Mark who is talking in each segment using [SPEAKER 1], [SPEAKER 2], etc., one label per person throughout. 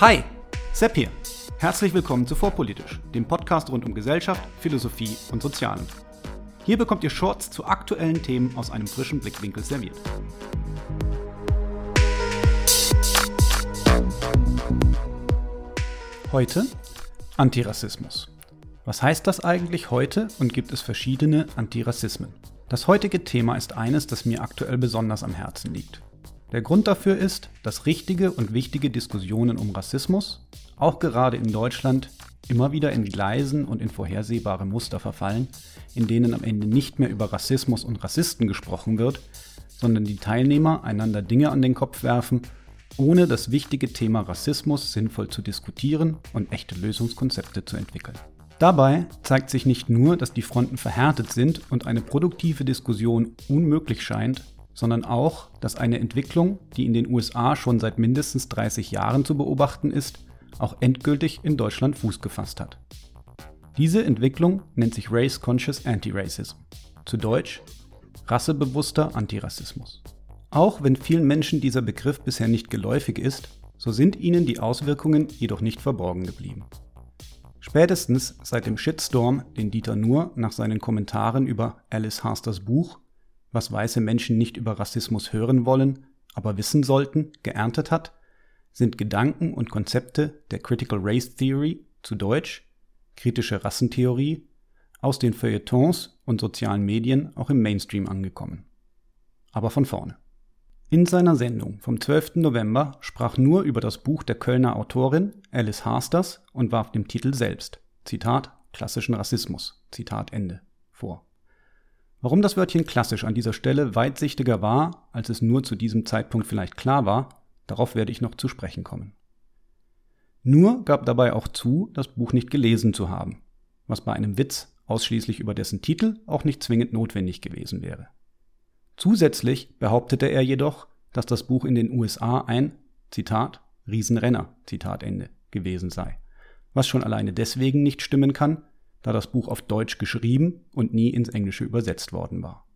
[SPEAKER 1] Hi, Sepp hier. Herzlich willkommen zu Vorpolitisch, dem Podcast rund um Gesellschaft, Philosophie und Sozialen. Hier bekommt ihr Shorts zu aktuellen Themen aus einem frischen Blickwinkel serviert. Heute Antirassismus. Was heißt das eigentlich heute und gibt es verschiedene Antirassismen? Das heutige Thema ist eines, das mir aktuell besonders am Herzen liegt. Der Grund dafür ist, dass richtige und wichtige Diskussionen um Rassismus, auch gerade in Deutschland, immer wieder in Gleisen und in vorhersehbare Muster verfallen, in denen am Ende nicht mehr über Rassismus und Rassisten gesprochen wird, sondern die Teilnehmer einander Dinge an den Kopf werfen, ohne das wichtige Thema Rassismus sinnvoll zu diskutieren und echte Lösungskonzepte zu entwickeln. Dabei zeigt sich nicht nur, dass die Fronten verhärtet sind und eine produktive Diskussion unmöglich scheint, sondern auch, dass eine Entwicklung, die in den USA schon seit mindestens 30 Jahren zu beobachten ist, auch endgültig in Deutschland Fuß gefasst hat. Diese Entwicklung nennt sich Race Conscious Anti-Racism, zu Deutsch rassebewusster Antirassismus. Auch wenn vielen Menschen dieser Begriff bisher nicht geläufig ist, so sind ihnen die Auswirkungen jedoch nicht verborgen geblieben. Spätestens seit dem Shitstorm, den Dieter Nuhr nach seinen Kommentaren über Alice Harsters Buch was weiße Menschen nicht über Rassismus hören wollen, aber wissen sollten, geerntet hat, sind Gedanken und Konzepte der Critical Race Theory, zu Deutsch kritische Rassentheorie, aus den Feuilletons und sozialen Medien auch im Mainstream angekommen. Aber von vorne. In seiner Sendung vom 12. November sprach nur über das Buch der Kölner Autorin Alice Harsters und warf dem Titel selbst, Zitat, klassischen Rassismus, Zitat Ende, vor. Warum das Wörtchen klassisch an dieser Stelle weitsichtiger war, als es nur zu diesem Zeitpunkt vielleicht klar war, darauf werde ich noch zu sprechen kommen. Nur gab dabei auch zu, das Buch nicht gelesen zu haben, was bei einem Witz ausschließlich über dessen Titel auch nicht zwingend notwendig gewesen wäre. Zusätzlich behauptete er jedoch, dass das Buch in den USA ein, Zitat, Riesenrenner, Zitat Ende, gewesen sei, was schon alleine deswegen nicht stimmen kann, da das Buch auf Deutsch geschrieben und nie ins Englische übersetzt worden war.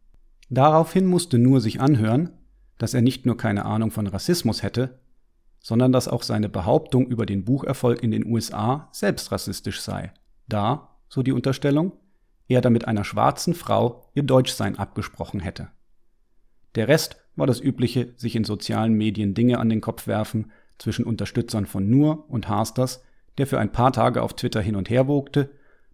[SPEAKER 1] Daraufhin musste Nur sich anhören, dass er nicht nur keine Ahnung von Rassismus hätte, sondern dass auch seine Behauptung über den Bucherfolg in den USA selbst rassistisch sei, da, so die Unterstellung, er damit einer schwarzen Frau ihr Deutschsein abgesprochen hätte. Der Rest war das übliche sich in sozialen Medien Dinge an den Kopf werfen zwischen Unterstützern von Nur und Harsters, der für ein paar Tage auf Twitter hin und her wogte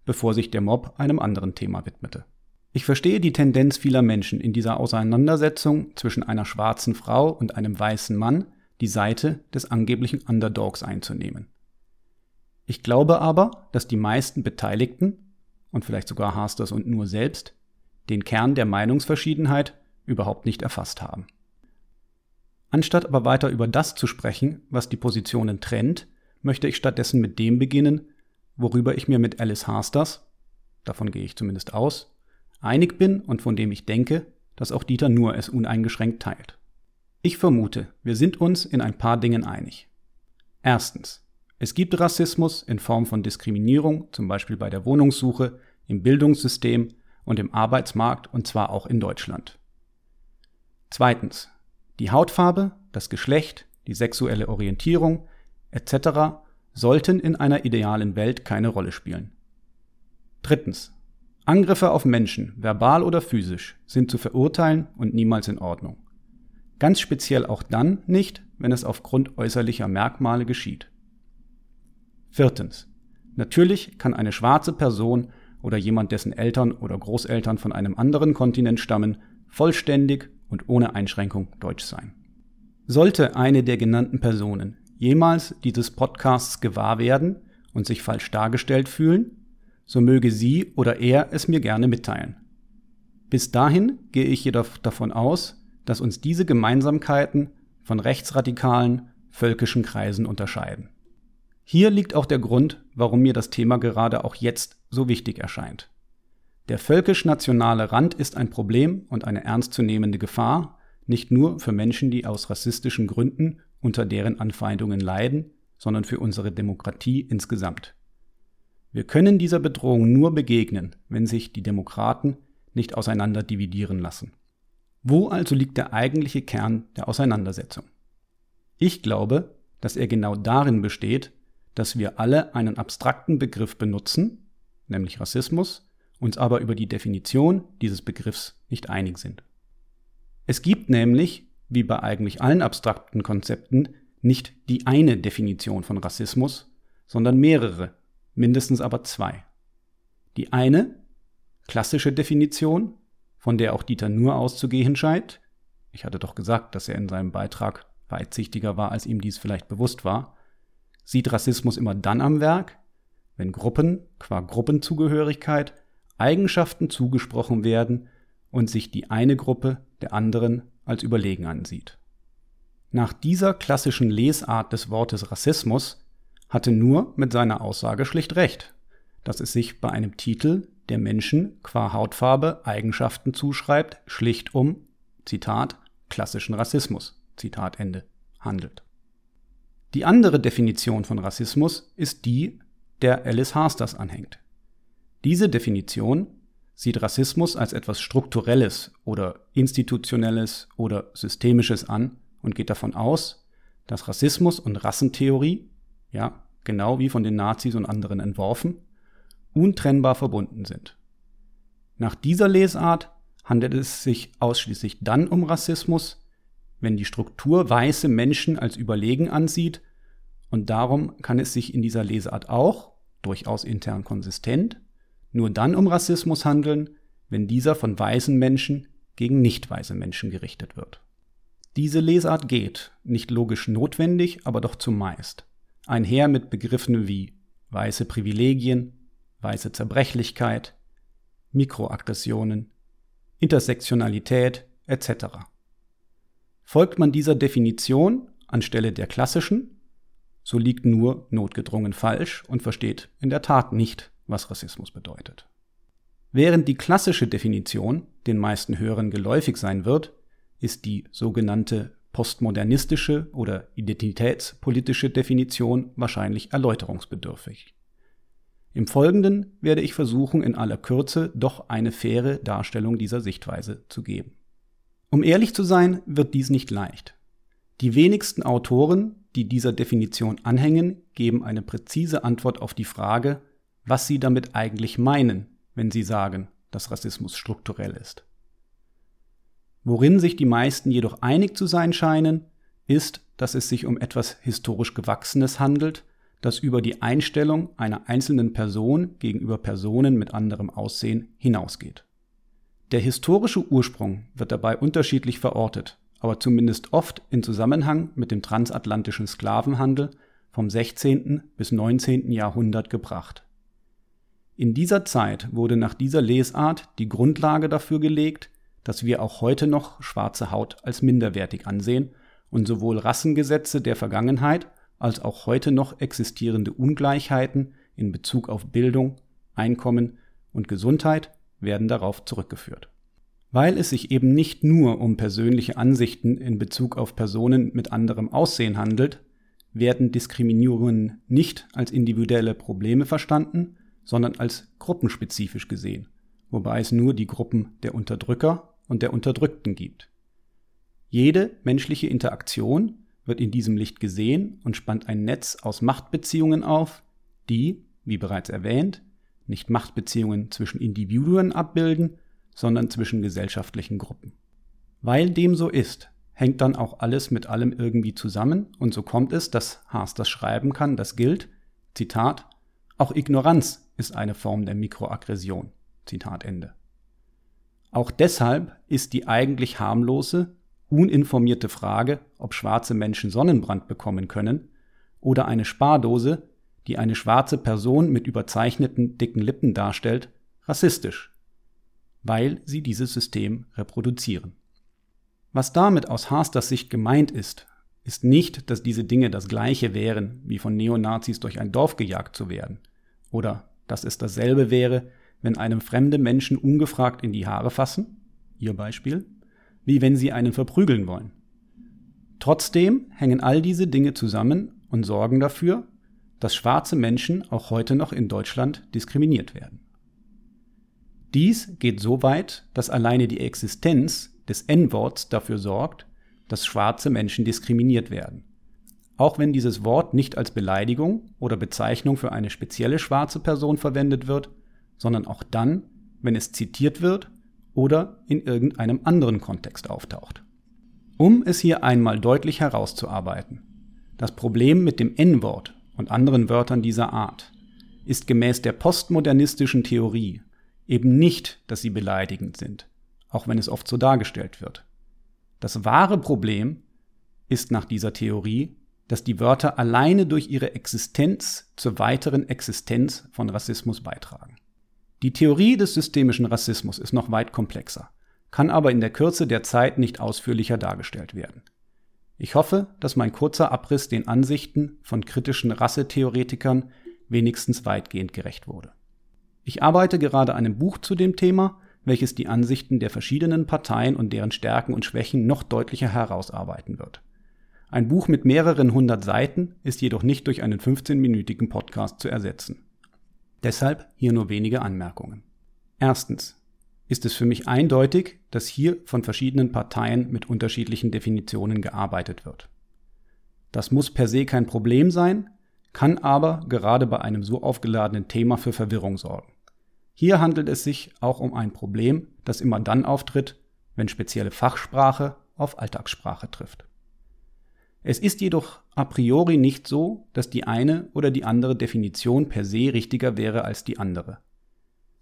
[SPEAKER 1] bevor sich der Mob einem anderen Thema widmete. Ich verstehe die Tendenz vieler Menschen in dieser Auseinandersetzung zwischen einer schwarzen Frau und einem weißen Mann, die Seite des angeblichen Underdogs einzunehmen. Ich glaube aber, dass die meisten Beteiligten, und vielleicht sogar Hasters und nur selbst, den Kern der Meinungsverschiedenheit überhaupt nicht erfasst haben. Anstatt aber weiter über das zu sprechen, was die Positionen trennt, möchte ich stattdessen mit dem beginnen, worüber ich mir mit Alice Harsters, davon gehe ich zumindest aus, einig bin und von dem ich denke, dass auch Dieter nur es uneingeschränkt teilt. Ich vermute, wir sind uns in ein paar Dingen einig. Erstens. Es gibt Rassismus in Form von Diskriminierung, zum Beispiel bei der Wohnungssuche, im Bildungssystem und im Arbeitsmarkt und zwar auch in Deutschland. Zweitens. Die Hautfarbe, das Geschlecht, die sexuelle Orientierung etc sollten in einer idealen Welt keine Rolle spielen. Drittens. Angriffe auf Menschen, verbal oder physisch, sind zu verurteilen und niemals in Ordnung. Ganz speziell auch dann nicht, wenn es aufgrund äußerlicher Merkmale geschieht. Viertens. Natürlich kann eine schwarze Person oder jemand, dessen Eltern oder Großeltern von einem anderen Kontinent stammen, vollständig und ohne Einschränkung deutsch sein. Sollte eine der genannten Personen jemals dieses Podcasts gewahr werden und sich falsch dargestellt fühlen, so möge sie oder er es mir gerne mitteilen. Bis dahin gehe ich jedoch davon aus, dass uns diese Gemeinsamkeiten von rechtsradikalen, völkischen Kreisen unterscheiden. Hier liegt auch der Grund, warum mir das Thema gerade auch jetzt so wichtig erscheint. Der völkisch-nationale Rand ist ein Problem und eine ernstzunehmende Gefahr, nicht nur für Menschen, die aus rassistischen Gründen unter deren Anfeindungen leiden, sondern für unsere Demokratie insgesamt. Wir können dieser Bedrohung nur begegnen, wenn sich die Demokraten nicht auseinander dividieren lassen. Wo also liegt der eigentliche Kern der Auseinandersetzung? Ich glaube, dass er genau darin besteht, dass wir alle einen abstrakten Begriff benutzen, nämlich Rassismus, uns aber über die Definition dieses Begriffs nicht einig sind. Es gibt nämlich, wie bei eigentlich allen abstrakten Konzepten, nicht die eine Definition von Rassismus, sondern mehrere, mindestens aber zwei. Die eine, klassische Definition, von der auch Dieter nur auszugehen scheint, ich hatte doch gesagt, dass er in seinem Beitrag weitsichtiger war, als ihm dies vielleicht bewusst war, sieht Rassismus immer dann am Werk, wenn Gruppen qua Gruppenzugehörigkeit Eigenschaften zugesprochen werden und sich die eine Gruppe der anderen als überlegen ansieht. Nach dieser klassischen Lesart des Wortes Rassismus hatte Nur mit seiner Aussage schlicht recht, dass es sich bei einem Titel, der Menschen qua Hautfarbe Eigenschaften zuschreibt, schlicht um, Zitat, klassischen Rassismus, Zitat Ende, handelt. Die andere Definition von Rassismus ist die, der Alice Harsters anhängt. Diese Definition sieht Rassismus als etwas Strukturelles oder Institutionelles oder Systemisches an und geht davon aus, dass Rassismus und Rassentheorie, ja, genau wie von den Nazis und anderen entworfen, untrennbar verbunden sind. Nach dieser Lesart handelt es sich ausschließlich dann um Rassismus, wenn die Struktur weiße Menschen als überlegen ansieht, und darum kann es sich in dieser Lesart auch, durchaus intern konsistent, nur dann um Rassismus handeln, wenn dieser von weißen Menschen gegen nicht weiße Menschen gerichtet wird. Diese Lesart geht, nicht logisch notwendig, aber doch zumeist, einher mit Begriffen wie weiße Privilegien, weiße Zerbrechlichkeit, Mikroaggressionen, Intersektionalität etc. Folgt man dieser Definition anstelle der klassischen, so liegt nur notgedrungen falsch und versteht in der Tat nicht, was Rassismus bedeutet. Während die klassische Definition den meisten Hörern geläufig sein wird, ist die sogenannte postmodernistische oder identitätspolitische Definition wahrscheinlich erläuterungsbedürftig. Im Folgenden werde ich versuchen, in aller Kürze doch eine faire Darstellung dieser Sichtweise zu geben. Um ehrlich zu sein, wird dies nicht leicht. Die wenigsten Autoren, die dieser Definition anhängen, geben eine präzise Antwort auf die Frage, was sie damit eigentlich meinen, wenn sie sagen, dass Rassismus strukturell ist. Worin sich die meisten jedoch einig zu sein scheinen, ist, dass es sich um etwas historisch Gewachsenes handelt, das über die Einstellung einer einzelnen Person gegenüber Personen mit anderem Aussehen hinausgeht. Der historische Ursprung wird dabei unterschiedlich verortet, aber zumindest oft in Zusammenhang mit dem transatlantischen Sklavenhandel vom 16. bis 19. Jahrhundert gebracht. In dieser Zeit wurde nach dieser Lesart die Grundlage dafür gelegt, dass wir auch heute noch schwarze Haut als minderwertig ansehen und sowohl Rassengesetze der Vergangenheit als auch heute noch existierende Ungleichheiten in Bezug auf Bildung, Einkommen und Gesundheit werden darauf zurückgeführt. Weil es sich eben nicht nur um persönliche Ansichten in Bezug auf Personen mit anderem Aussehen handelt, werden Diskriminierungen nicht als individuelle Probleme verstanden, sondern als gruppenspezifisch gesehen, wobei es nur die Gruppen der Unterdrücker und der Unterdrückten gibt. Jede menschliche Interaktion wird in diesem Licht gesehen und spannt ein Netz aus Machtbeziehungen auf, die, wie bereits erwähnt, nicht Machtbeziehungen zwischen Individuen abbilden, sondern zwischen gesellschaftlichen Gruppen. Weil dem so ist, hängt dann auch alles mit allem irgendwie zusammen und so kommt es, dass Haas das schreiben kann, das gilt, Zitat, auch Ignoranz ist eine Form der Mikroaggression. Zitat Ende. Auch deshalb ist die eigentlich harmlose, uninformierte Frage, ob schwarze Menschen Sonnenbrand bekommen können, oder eine Spardose, die eine schwarze Person mit überzeichneten dicken Lippen darstellt, rassistisch, weil sie dieses System reproduzieren. Was damit aus Haasters Sicht gemeint ist, ist nicht, dass diese Dinge das gleiche wären, wie von Neonazis durch ein Dorf gejagt zu werden, oder dass es dasselbe wäre, wenn einem fremde Menschen ungefragt in die Haare fassen, ihr Beispiel, wie wenn sie einen verprügeln wollen. Trotzdem hängen all diese Dinge zusammen und sorgen dafür, dass schwarze Menschen auch heute noch in Deutschland diskriminiert werden. Dies geht so weit, dass alleine die Existenz des N-Worts dafür sorgt, dass schwarze Menschen diskriminiert werden. Auch wenn dieses Wort nicht als Beleidigung oder Bezeichnung für eine spezielle schwarze Person verwendet wird, sondern auch dann, wenn es zitiert wird oder in irgendeinem anderen Kontext auftaucht. Um es hier einmal deutlich herauszuarbeiten, das Problem mit dem N-Wort und anderen Wörtern dieser Art ist gemäß der postmodernistischen Theorie eben nicht, dass sie beleidigend sind, auch wenn es oft so dargestellt wird. Das wahre Problem ist nach dieser Theorie, dass die Wörter alleine durch ihre Existenz zur weiteren Existenz von Rassismus beitragen. Die Theorie des systemischen Rassismus ist noch weit komplexer, kann aber in der Kürze der Zeit nicht ausführlicher dargestellt werden. Ich hoffe, dass mein kurzer Abriss den Ansichten von kritischen Rassetheoretikern wenigstens weitgehend gerecht wurde. Ich arbeite gerade an einem Buch zu dem Thema, welches die Ansichten der verschiedenen Parteien und deren Stärken und Schwächen noch deutlicher herausarbeiten wird. Ein Buch mit mehreren hundert Seiten ist jedoch nicht durch einen 15-minütigen Podcast zu ersetzen. Deshalb hier nur wenige Anmerkungen. Erstens ist es für mich eindeutig, dass hier von verschiedenen Parteien mit unterschiedlichen Definitionen gearbeitet wird. Das muss per se kein Problem sein, kann aber gerade bei einem so aufgeladenen Thema für Verwirrung sorgen. Hier handelt es sich auch um ein Problem, das immer dann auftritt, wenn spezielle Fachsprache auf Alltagssprache trifft. Es ist jedoch a priori nicht so, dass die eine oder die andere Definition per se richtiger wäre als die andere.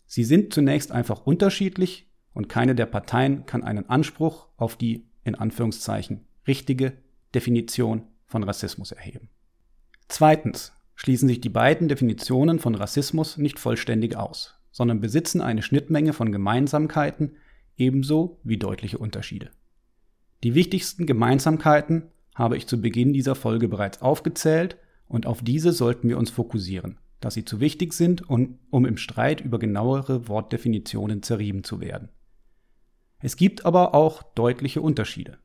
[SPEAKER 1] Sie sind zunächst einfach unterschiedlich und keine der Parteien kann einen Anspruch auf die in Anführungszeichen richtige Definition von Rassismus erheben. Zweitens schließen sich die beiden Definitionen von Rassismus nicht vollständig aus, sondern besitzen eine Schnittmenge von Gemeinsamkeiten ebenso wie deutliche Unterschiede. Die wichtigsten Gemeinsamkeiten habe ich zu Beginn dieser Folge bereits aufgezählt und auf diese sollten wir uns fokussieren, da sie zu wichtig sind, um, um im Streit über genauere Wortdefinitionen zerrieben zu werden. Es gibt aber auch deutliche Unterschiede.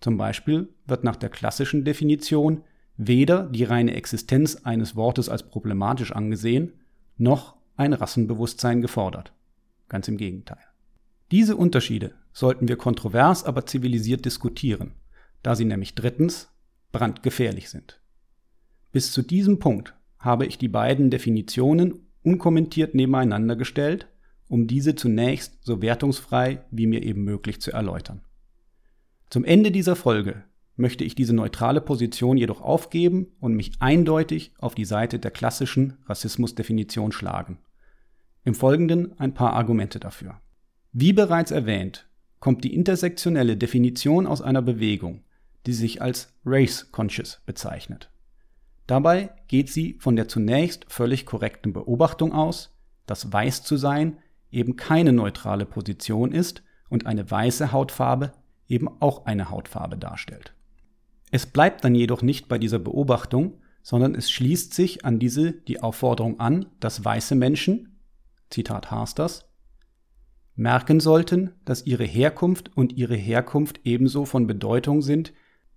[SPEAKER 1] Zum Beispiel wird nach der klassischen Definition weder die reine Existenz eines Wortes als problematisch angesehen, noch ein Rassenbewusstsein gefordert. Ganz im Gegenteil. Diese Unterschiede sollten wir kontrovers, aber zivilisiert diskutieren da sie nämlich drittens brandgefährlich sind. Bis zu diesem Punkt habe ich die beiden Definitionen unkommentiert nebeneinander gestellt, um diese zunächst so wertungsfrei wie mir eben möglich zu erläutern. Zum Ende dieser Folge möchte ich diese neutrale Position jedoch aufgeben und mich eindeutig auf die Seite der klassischen Rassismusdefinition schlagen. Im Folgenden ein paar Argumente dafür. Wie bereits erwähnt, kommt die intersektionelle Definition aus einer Bewegung, die sich als Race Conscious bezeichnet. Dabei geht sie von der zunächst völlig korrekten Beobachtung aus, dass weiß zu sein eben keine neutrale Position ist und eine weiße Hautfarbe eben auch eine Hautfarbe darstellt. Es bleibt dann jedoch nicht bei dieser Beobachtung, sondern es schließt sich an diese die Aufforderung an, dass weiße Menschen, Zitat Harsters, merken sollten, dass ihre Herkunft und ihre Herkunft ebenso von Bedeutung sind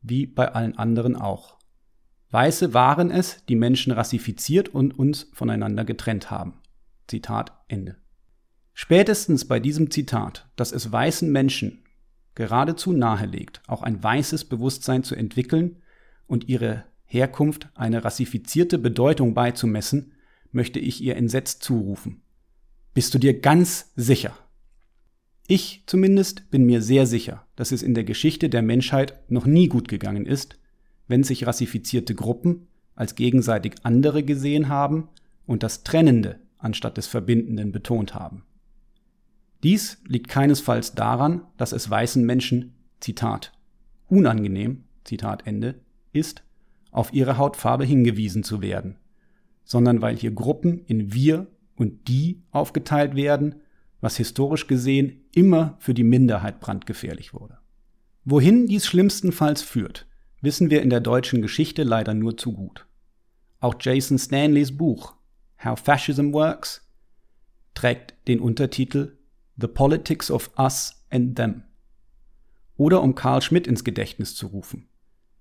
[SPEAKER 1] wie bei allen anderen auch. Weiße waren es, die Menschen rassifiziert und uns voneinander getrennt haben. Zitat Ende. Spätestens bei diesem Zitat, dass es weißen Menschen geradezu nahelegt, auch ein weißes Bewusstsein zu entwickeln und ihre Herkunft eine rassifizierte Bedeutung beizumessen, möchte ich ihr entsetzt zurufen. Bist du dir ganz sicher? Ich zumindest bin mir sehr sicher, dass es in der Geschichte der Menschheit noch nie gut gegangen ist, wenn sich rassifizierte Gruppen als gegenseitig andere gesehen haben und das Trennende anstatt des Verbindenden betont haben. Dies liegt keinesfalls daran, dass es weißen Menschen, Zitat, unangenehm, Zitat Ende, ist, auf ihre Hautfarbe hingewiesen zu werden, sondern weil hier Gruppen in wir und die aufgeteilt werden was historisch gesehen immer für die Minderheit brandgefährlich wurde. Wohin dies schlimmstenfalls führt, wissen wir in der deutschen Geschichte leider nur zu gut. Auch Jason Stanleys Buch How Fascism Works trägt den Untertitel The Politics of Us and Them. Oder um Karl Schmidt ins Gedächtnis zu rufen.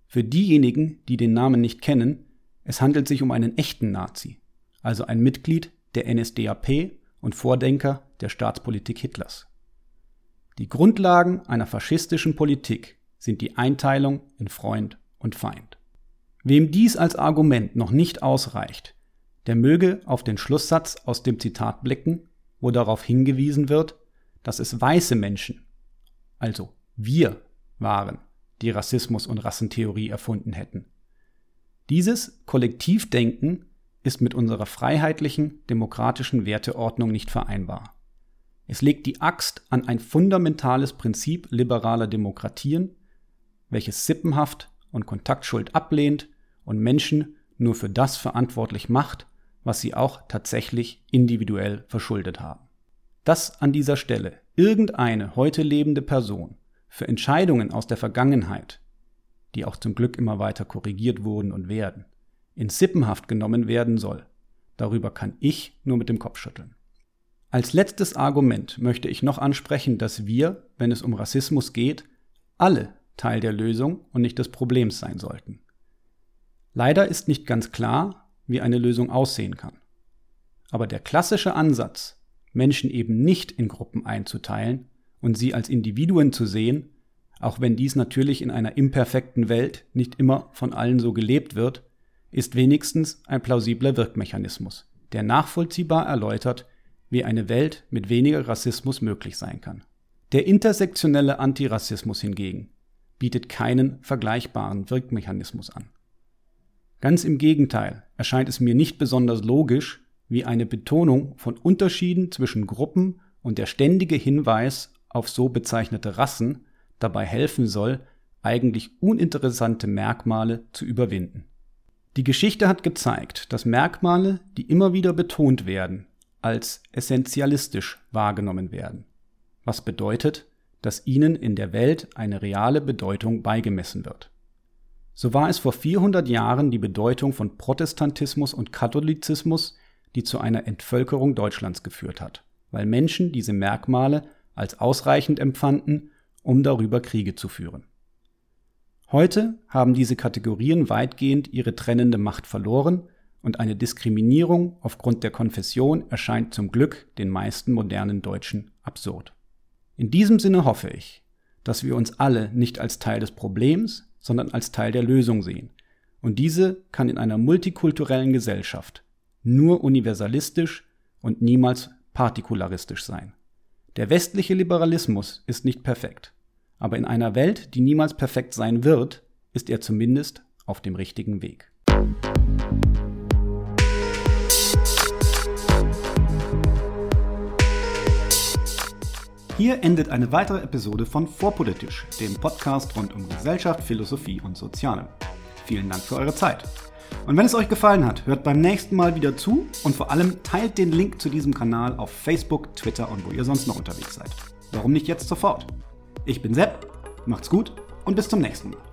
[SPEAKER 1] Für diejenigen, die den Namen nicht kennen, es handelt sich um einen echten Nazi, also ein Mitglied der NSDAP und Vordenker der Staatspolitik Hitlers. Die Grundlagen einer faschistischen Politik sind die Einteilung in Freund und Feind. Wem dies als Argument noch nicht ausreicht, der möge auf den Schlusssatz aus dem Zitat blicken, wo darauf hingewiesen wird, dass es weiße Menschen, also wir waren, die Rassismus und Rassentheorie erfunden hätten. Dieses Kollektivdenken ist mit unserer freiheitlichen, demokratischen Werteordnung nicht vereinbar. Es legt die Axt an ein fundamentales Prinzip liberaler Demokratien, welches sippenhaft und Kontaktschuld ablehnt und Menschen nur für das verantwortlich macht, was sie auch tatsächlich individuell verschuldet haben. Dass an dieser Stelle irgendeine heute lebende Person für Entscheidungen aus der Vergangenheit, die auch zum Glück immer weiter korrigiert wurden und werden, in Sippenhaft genommen werden soll, darüber kann ich nur mit dem Kopf schütteln. Als letztes Argument möchte ich noch ansprechen, dass wir, wenn es um Rassismus geht, alle Teil der Lösung und nicht des Problems sein sollten. Leider ist nicht ganz klar, wie eine Lösung aussehen kann. Aber der klassische Ansatz, Menschen eben nicht in Gruppen einzuteilen und sie als Individuen zu sehen, auch wenn dies natürlich in einer imperfekten Welt nicht immer von allen so gelebt wird, ist wenigstens ein plausibler Wirkmechanismus, der nachvollziehbar erläutert, wie eine Welt mit weniger Rassismus möglich sein kann. Der intersektionelle Antirassismus hingegen bietet keinen vergleichbaren Wirkmechanismus an. Ganz im Gegenteil erscheint es mir nicht besonders logisch, wie eine Betonung von Unterschieden zwischen Gruppen und der ständige Hinweis auf so bezeichnete Rassen dabei helfen soll, eigentlich uninteressante Merkmale zu überwinden. Die Geschichte hat gezeigt, dass Merkmale, die immer wieder betont werden, als essentialistisch wahrgenommen werden, was bedeutet, dass ihnen in der Welt eine reale Bedeutung beigemessen wird. So war es vor 400 Jahren die Bedeutung von Protestantismus und Katholizismus, die zu einer Entvölkerung Deutschlands geführt hat, weil Menschen diese Merkmale als ausreichend empfanden, um darüber Kriege zu führen. Heute haben diese Kategorien weitgehend ihre trennende Macht verloren und eine Diskriminierung aufgrund der Konfession erscheint zum Glück den meisten modernen Deutschen absurd. In diesem Sinne hoffe ich, dass wir uns alle nicht als Teil des Problems, sondern als Teil der Lösung sehen. Und diese kann in einer multikulturellen Gesellschaft nur universalistisch und niemals partikularistisch sein. Der westliche Liberalismus ist nicht perfekt, aber in einer Welt, die niemals perfekt sein wird, ist er zumindest auf dem richtigen Weg. Hier endet eine weitere Episode von Vorpolitisch, dem Podcast rund um Gesellschaft, Philosophie und Soziale. Vielen Dank für eure Zeit. Und wenn es euch gefallen hat, hört beim nächsten Mal wieder zu und vor allem teilt den Link zu diesem Kanal auf Facebook, Twitter und wo ihr sonst noch unterwegs seid. Warum nicht jetzt sofort? Ich bin Sepp, macht's gut und bis zum nächsten Mal.